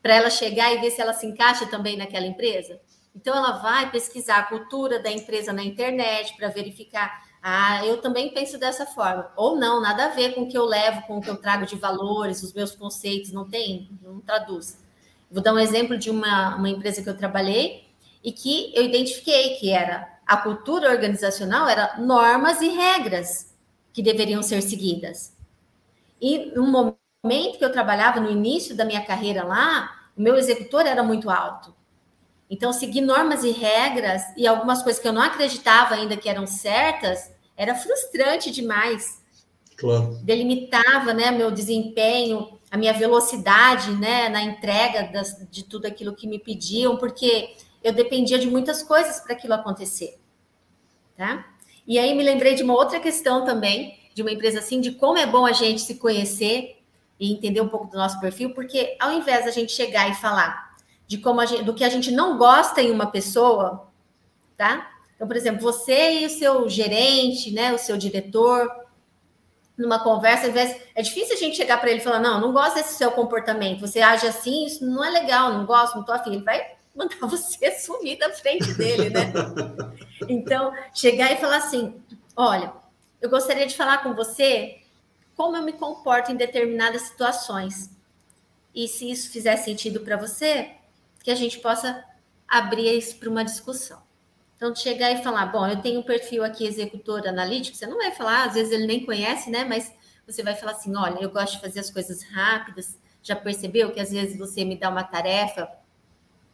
Para ela chegar e ver se ela se encaixa também naquela empresa? Então, ela vai pesquisar a cultura da empresa na internet para verificar ah, eu também penso dessa forma. Ou não, nada a ver com o que eu levo, com o que eu trago de valores, os meus conceitos, não tem, não traduz. Vou dar um exemplo de uma, uma empresa que eu trabalhei e que eu identifiquei que era a cultura organizacional era normas e regras que deveriam ser seguidas. E no momento que eu trabalhava no início da minha carreira lá, o meu executor era muito alto. Então, seguir normas e regras e algumas coisas que eu não acreditava ainda que eram certas, era frustrante demais. Claro. Delimitava, né, meu desempenho, a minha velocidade, né, na entrega das, de tudo aquilo que me pediam, porque eu dependia de muitas coisas para aquilo acontecer, tá? E aí me lembrei de uma outra questão também, de uma empresa assim, de como é bom a gente se conhecer e entender um pouco do nosso perfil, porque ao invés da gente chegar e falar de como gente, do que a gente não gosta em uma pessoa, tá? Então, por exemplo, você e o seu gerente, né, o seu diretor, numa conversa, é difícil a gente chegar para ele e falar: não, não gosto desse seu comportamento, você age assim, isso não é legal, não gosto, não tô afim. Ele vai mandar você sumir da frente dele, né? então, chegar e falar assim: olha, eu gostaria de falar com você como eu me comporto em determinadas situações. E se isso fizer sentido para você, que a gente possa abrir isso para uma discussão. Então, chegar e falar, bom, eu tenho um perfil aqui executor analítico, você não vai falar, às vezes ele nem conhece, né? Mas você vai falar assim: olha, eu gosto de fazer as coisas rápidas, já percebeu que às vezes você me dá uma tarefa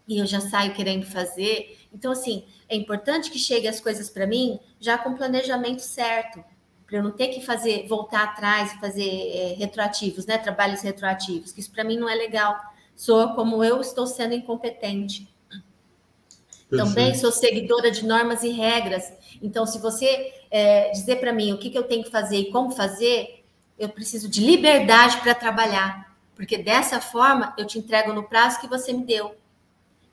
e eu já saio querendo fazer. Então, assim, é importante que chegue as coisas para mim já com planejamento certo, para eu não ter que fazer, voltar atrás e fazer é, retroativos, né? Trabalhos retroativos, que isso para mim não é legal. Sou como eu estou sendo incompetente. Também sou seguidora de normas e regras. Então, se você é, dizer para mim o que, que eu tenho que fazer e como fazer, eu preciso de liberdade para trabalhar, porque dessa forma eu te entrego no prazo que você me deu.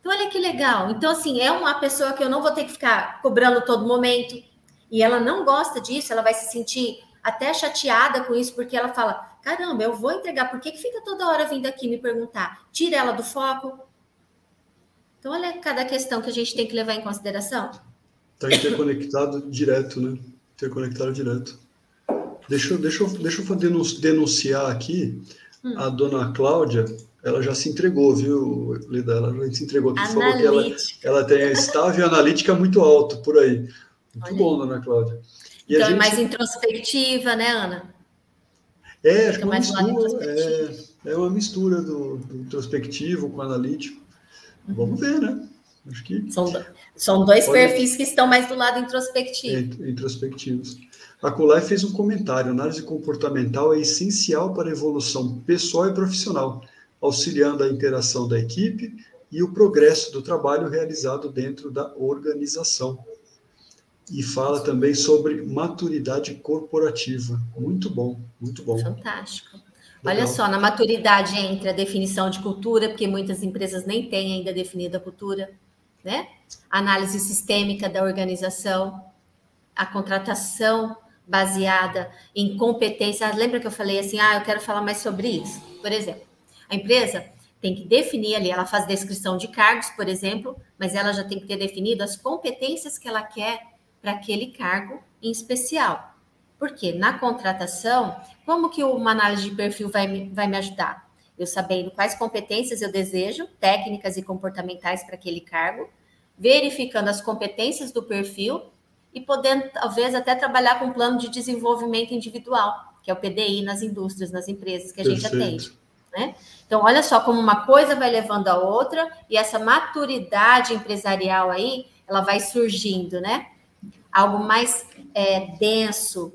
Olha que legal. Então, assim, é uma pessoa que eu não vou ter que ficar cobrando todo momento, e ela não gosta disso, ela vai se sentir até chateada com isso, porque ela fala: caramba, eu vou entregar, por que, que fica toda hora vindo aqui me perguntar? Tira ela do foco, então, olha cada questão que a gente tem que levar em consideração. Está interconectado direto, né? Interconectado direto. Deixa, deixa, deixa eu denunciar aqui hum. a dona Cláudia. Ela já se entregou, viu, Lida? Ela já se entregou aqui. Falou que ela, ela tem a estável analítica muito alto por aí. Muito olha. bom, dona Cláudia. E então, é gente... é mais introspectiva, né, Ana? É, acho que é uma mistura, é, é uma mistura do, do introspectivo com analítico. Vamos ver, né? Acho que. São, são dois perfis que estão mais do lado introspectivo. É, introspectivos. A Colai fez um comentário: análise comportamental é essencial para a evolução pessoal e profissional, auxiliando a interação da equipe e o progresso do trabalho realizado dentro da organização. E fala também sobre maturidade corporativa. Muito bom, muito bom. Fantástico. Legal. Olha só, na maturidade entre a definição de cultura, porque muitas empresas nem têm ainda definida a cultura, né? Análise sistêmica da organização, a contratação baseada em competência. Lembra que eu falei assim, ah, eu quero falar mais sobre isso? Por exemplo, a empresa tem que definir ali, ela faz descrição de cargos, por exemplo, mas ela já tem que ter definido as competências que ela quer para aquele cargo em especial. Porque na contratação, como que uma análise de perfil vai me, vai me ajudar? Eu sabendo quais competências eu desejo, técnicas e comportamentais para aquele cargo, verificando as competências do perfil e podendo, talvez, até trabalhar com um plano de desenvolvimento individual, que é o PDI nas indústrias, nas empresas que a Perfeito. gente atende. Né? Então, olha só como uma coisa vai levando a outra e essa maturidade empresarial aí, ela vai surgindo, né? Algo mais é, denso,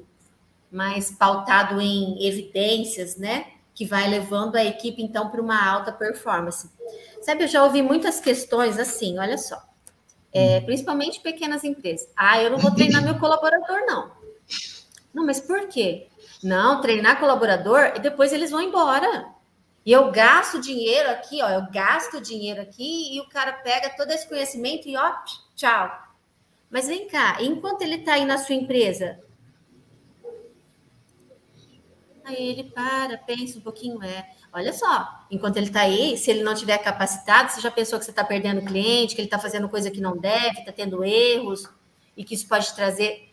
mais pautado em evidências, né? Que vai levando a equipe, então, para uma alta performance. Sabe, eu já ouvi muitas questões assim, olha só. É, hum. principalmente pequenas empresas. Ah, eu não vou treinar meu colaborador, não. Não, mas por quê? Não, treinar colaborador e depois eles vão embora. E eu gasto dinheiro aqui, ó, eu gasto dinheiro aqui e o cara pega todo esse conhecimento e ó, tchau. Mas vem cá, enquanto ele está aí na sua empresa, aí ele para, pensa um pouquinho, é, olha só, enquanto ele está aí, se ele não tiver capacitado, você já pensou que você está perdendo cliente, que ele está fazendo coisa que não deve, está tendo erros e que isso pode trazer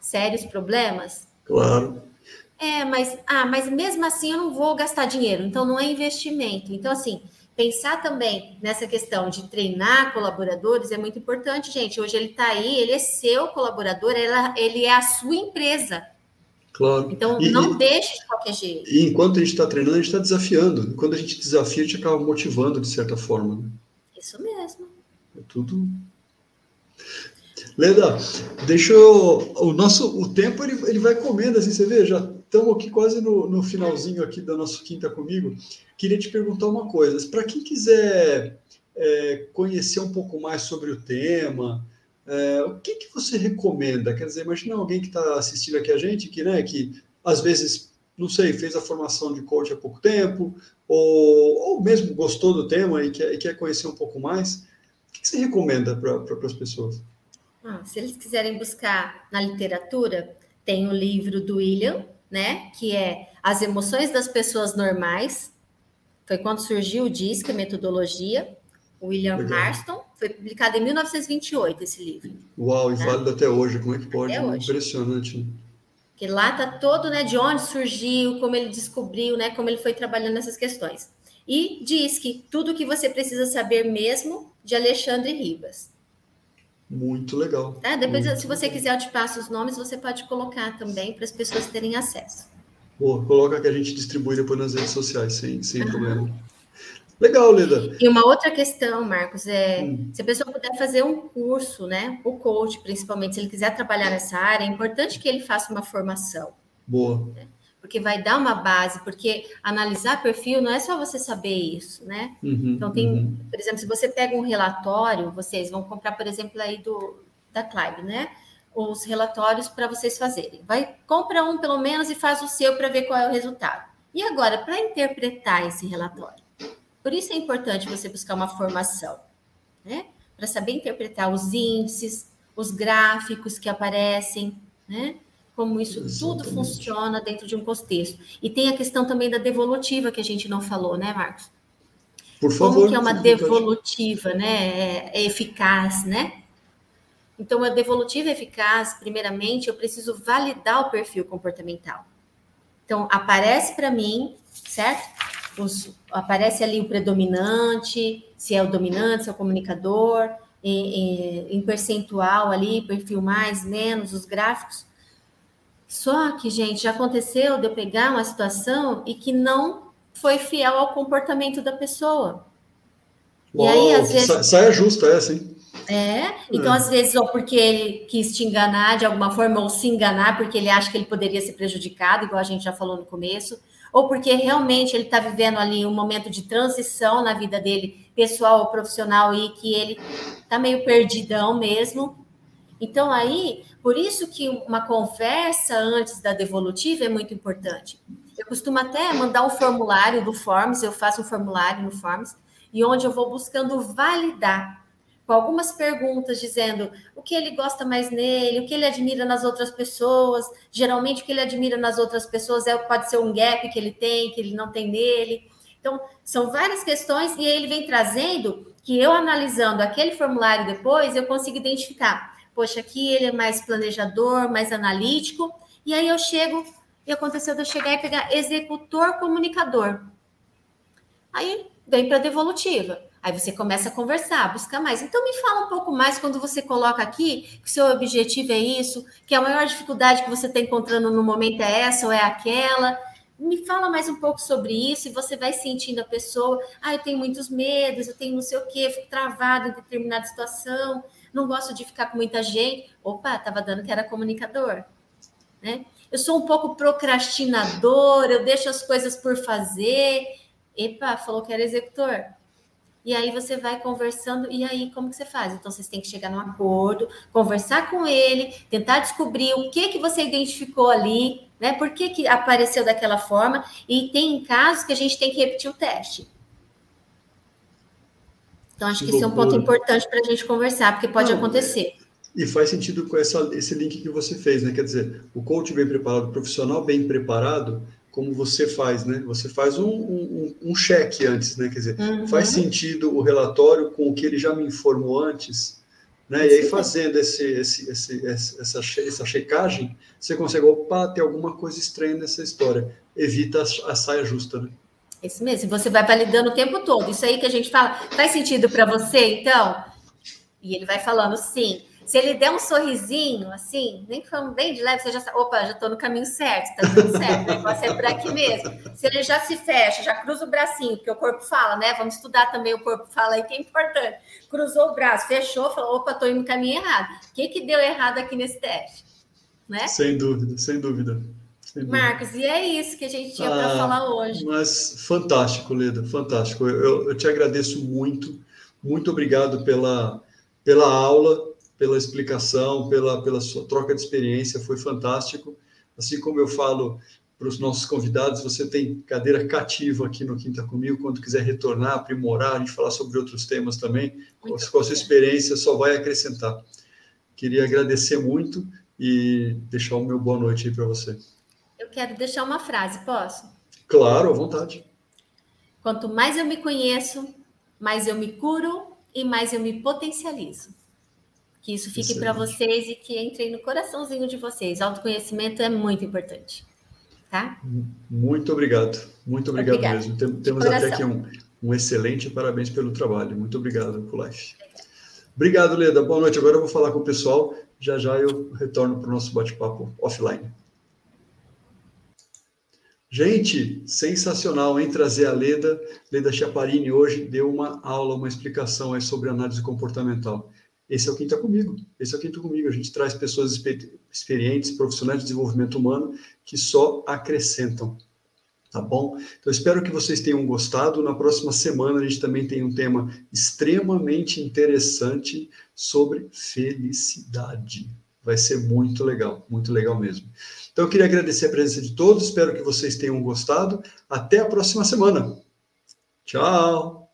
sérios problemas? Claro. É, mas, ah, mas mesmo assim eu não vou gastar dinheiro, então não é investimento. Então, assim, pensar também nessa questão de treinar colaboradores é muito importante, gente. Hoje ele está aí, ele é seu colaborador, ela, ele é a sua empresa. Claro. Então, e, não deixe de qualquer jeito. E enquanto a gente está treinando, a gente está desafiando. Quando a gente desafia, a gente acaba motivando de certa forma. Né? Isso mesmo. É tudo. Leda, deixa eu. O nosso o tempo ele, ele vai comendo, assim, você vê, já estamos aqui quase no, no finalzinho aqui da nosso Quinta Comigo. Queria te perguntar uma coisa. Para quem quiser é, conhecer um pouco mais sobre o tema, é, o que, que você recomenda? Quer dizer, imagina alguém que está assistindo aqui a gente, que, né, que às vezes, não sei, fez a formação de coach há pouco tempo, ou, ou mesmo gostou do tema e quer, e quer conhecer um pouco mais. O que, que você recomenda para pra, as pessoas? Ah, se eles quiserem buscar na literatura, tem o livro do William, né? Que é As Emoções das Pessoas Normais. Foi quando surgiu o DISC, a metodologia. William Legal. Marston. Foi publicado em 1928 esse livro. Uau, e tá? válido até hoje. Como é que pode? Até Impressionante. Né? Que lá tá todo, né, de onde surgiu, como ele descobriu, né, como ele foi trabalhando nessas questões. E diz que tudo que você precisa saber mesmo de Alexandre Ribas. Muito legal. Tá? Depois, Muito se você quiser, eu te passo os nomes, você pode colocar também para as pessoas terem acesso. Boa, coloca que a gente distribui depois nas redes sociais, sem, sem problema. Legal, Leda. E uma outra questão, Marcos, é hum. se a pessoa puder fazer um curso, né? O coach, principalmente, se ele quiser trabalhar nessa área, é importante que ele faça uma formação. Boa. Né? porque vai dar uma base, porque analisar perfil não é só você saber isso, né? Uhum, então tem, uhum. por exemplo, se você pega um relatório, vocês vão comprar, por exemplo, aí do da Clive, né? Os relatórios para vocês fazerem. Vai compra um pelo menos e faz o seu para ver qual é o resultado. E agora, para interpretar esse relatório, por isso é importante você buscar uma formação, né? Para saber interpretar os índices, os gráficos que aparecem, né? como isso Exatamente. tudo funciona dentro de um contexto. E tem a questão também da devolutiva que a gente não falou, né, Marcos? Por favor. Como que é uma devolutiva, né? É, é eficaz, né? Então, a devolutiva eficaz, primeiramente, eu preciso validar o perfil comportamental. Então, aparece para mim, certo? Os, aparece ali o predominante, se é o dominante, se é o comunicador, em, em, em percentual ali, perfil mais, menos, os gráficos. Só que, gente, já aconteceu de eu pegar uma situação e que não foi fiel ao comportamento da pessoa. Uau, e aí, às vezes. Saia justa essa, hein? É, então é. às vezes, ou porque ele quis te enganar de alguma forma, ou se enganar porque ele acha que ele poderia ser prejudicado, igual a gente já falou no começo, ou porque realmente ele está vivendo ali um momento de transição na vida dele, pessoal ou profissional, e que ele está meio perdidão mesmo. Então, aí, por isso que uma conversa antes da devolutiva é muito importante. Eu costumo até mandar um formulário do Forms, eu faço um formulário no Forms, e onde eu vou buscando validar com algumas perguntas dizendo o que ele gosta mais nele, o que ele admira nas outras pessoas. Geralmente, o que ele admira nas outras pessoas é pode ser um gap que ele tem, que ele não tem nele. Então, são várias questões, e ele vem trazendo que eu analisando aquele formulário depois, eu consigo identificar. Poxa, aqui ele é mais planejador, mais analítico, e aí eu chego, e aconteceu de eu chegar e pegar executor comunicador. Aí vem para devolutiva. Aí você começa a conversar, buscar mais. Então me fala um pouco mais quando você coloca aqui que seu objetivo é isso, que a maior dificuldade que você está encontrando no momento é essa ou é aquela. Me fala mais um pouco sobre isso e você vai sentindo a pessoa. Ah, eu tenho muitos medos, eu tenho não sei o quê, fico travado em determinada situação, não gosto de ficar com muita gente. Opa, estava dando que era comunicador. Né? Eu sou um pouco procrastinador, eu deixo as coisas por fazer. Epa, falou que era executor e aí você vai conversando, e aí como que você faz? Então vocês têm que chegar num acordo, conversar com ele, tentar descobrir o que que você identificou ali, né? Por que, que apareceu daquela forma, e tem casos que a gente tem que repetir o teste. Então, acho que esse é um ponto importante para a gente conversar, porque pode Não, acontecer. E faz sentido com essa, esse link que você fez, né? Quer dizer, o coach bem preparado, o profissional bem preparado, como você faz, né? Você faz um, um, um cheque antes, né? Quer dizer, uhum. faz sentido o relatório com o que ele já me informou antes, né? E aí fazendo esse, esse, esse, essa, essa checagem, você consegue, opa, tem alguma coisa estranha nessa história. Evita a, a saia justa, né? Isso mesmo, você vai validando o tempo todo. Isso aí que a gente fala, faz sentido para você, então? E ele vai falando, sim. Se ele der um sorrisinho, assim, nem for bem de leve, você já sabe, opa, já estou no caminho certo, está tudo certo, o negócio é por aqui mesmo. Se ele já se fecha, já cruza o bracinho, porque o corpo fala, né? Vamos estudar também o corpo fala aí, que é importante. Cruzou o braço, fechou, falou, opa, estou indo no caminho errado. O que, que deu errado aqui nesse teste? Né? Sem dúvida, sem dúvida. Marcos, e é isso que a gente tinha ah, para falar hoje. Mas fantástico, Leda, fantástico. Eu, eu te agradeço muito, muito obrigado pela, pela aula pela explicação, pela, pela sua troca de experiência, foi fantástico. Assim como eu falo para os nossos convidados, você tem cadeira cativa aqui no Quinta Comigo, quando quiser retornar, aprimorar, a gente falar sobre outros temas também, com a sua experiência só vai acrescentar. Queria agradecer muito e deixar o meu boa noite aí para você. Eu quero deixar uma frase, posso? Claro, à vontade. Quanto mais eu me conheço, mais eu me curo e mais eu me potencializo. Que isso fique para vocês e que entre no coraçãozinho de vocês. Autoconhecimento é muito importante. Tá? Muito obrigado. Muito obrigado Obrigada. mesmo. Temos até aqui um, um excelente parabéns pelo trabalho. Muito obrigado, Life. Obrigado, Leda. Boa noite. Agora eu vou falar com o pessoal. Já já eu retorno para o nosso bate-papo offline. Gente, sensacional, hein? Trazer a Leda. Leda Chaparini hoje deu uma aula, uma explicação aí sobre análise comportamental. Esse é o quem está comigo. Esse é o quem está comigo. A gente traz pessoas experientes, profissionais de desenvolvimento humano que só acrescentam. Tá bom? Então, espero que vocês tenham gostado. Na próxima semana, a gente também tem um tema extremamente interessante sobre felicidade. Vai ser muito legal, muito legal mesmo. Então, eu queria agradecer a presença de todos. Espero que vocês tenham gostado. Até a próxima semana. Tchau!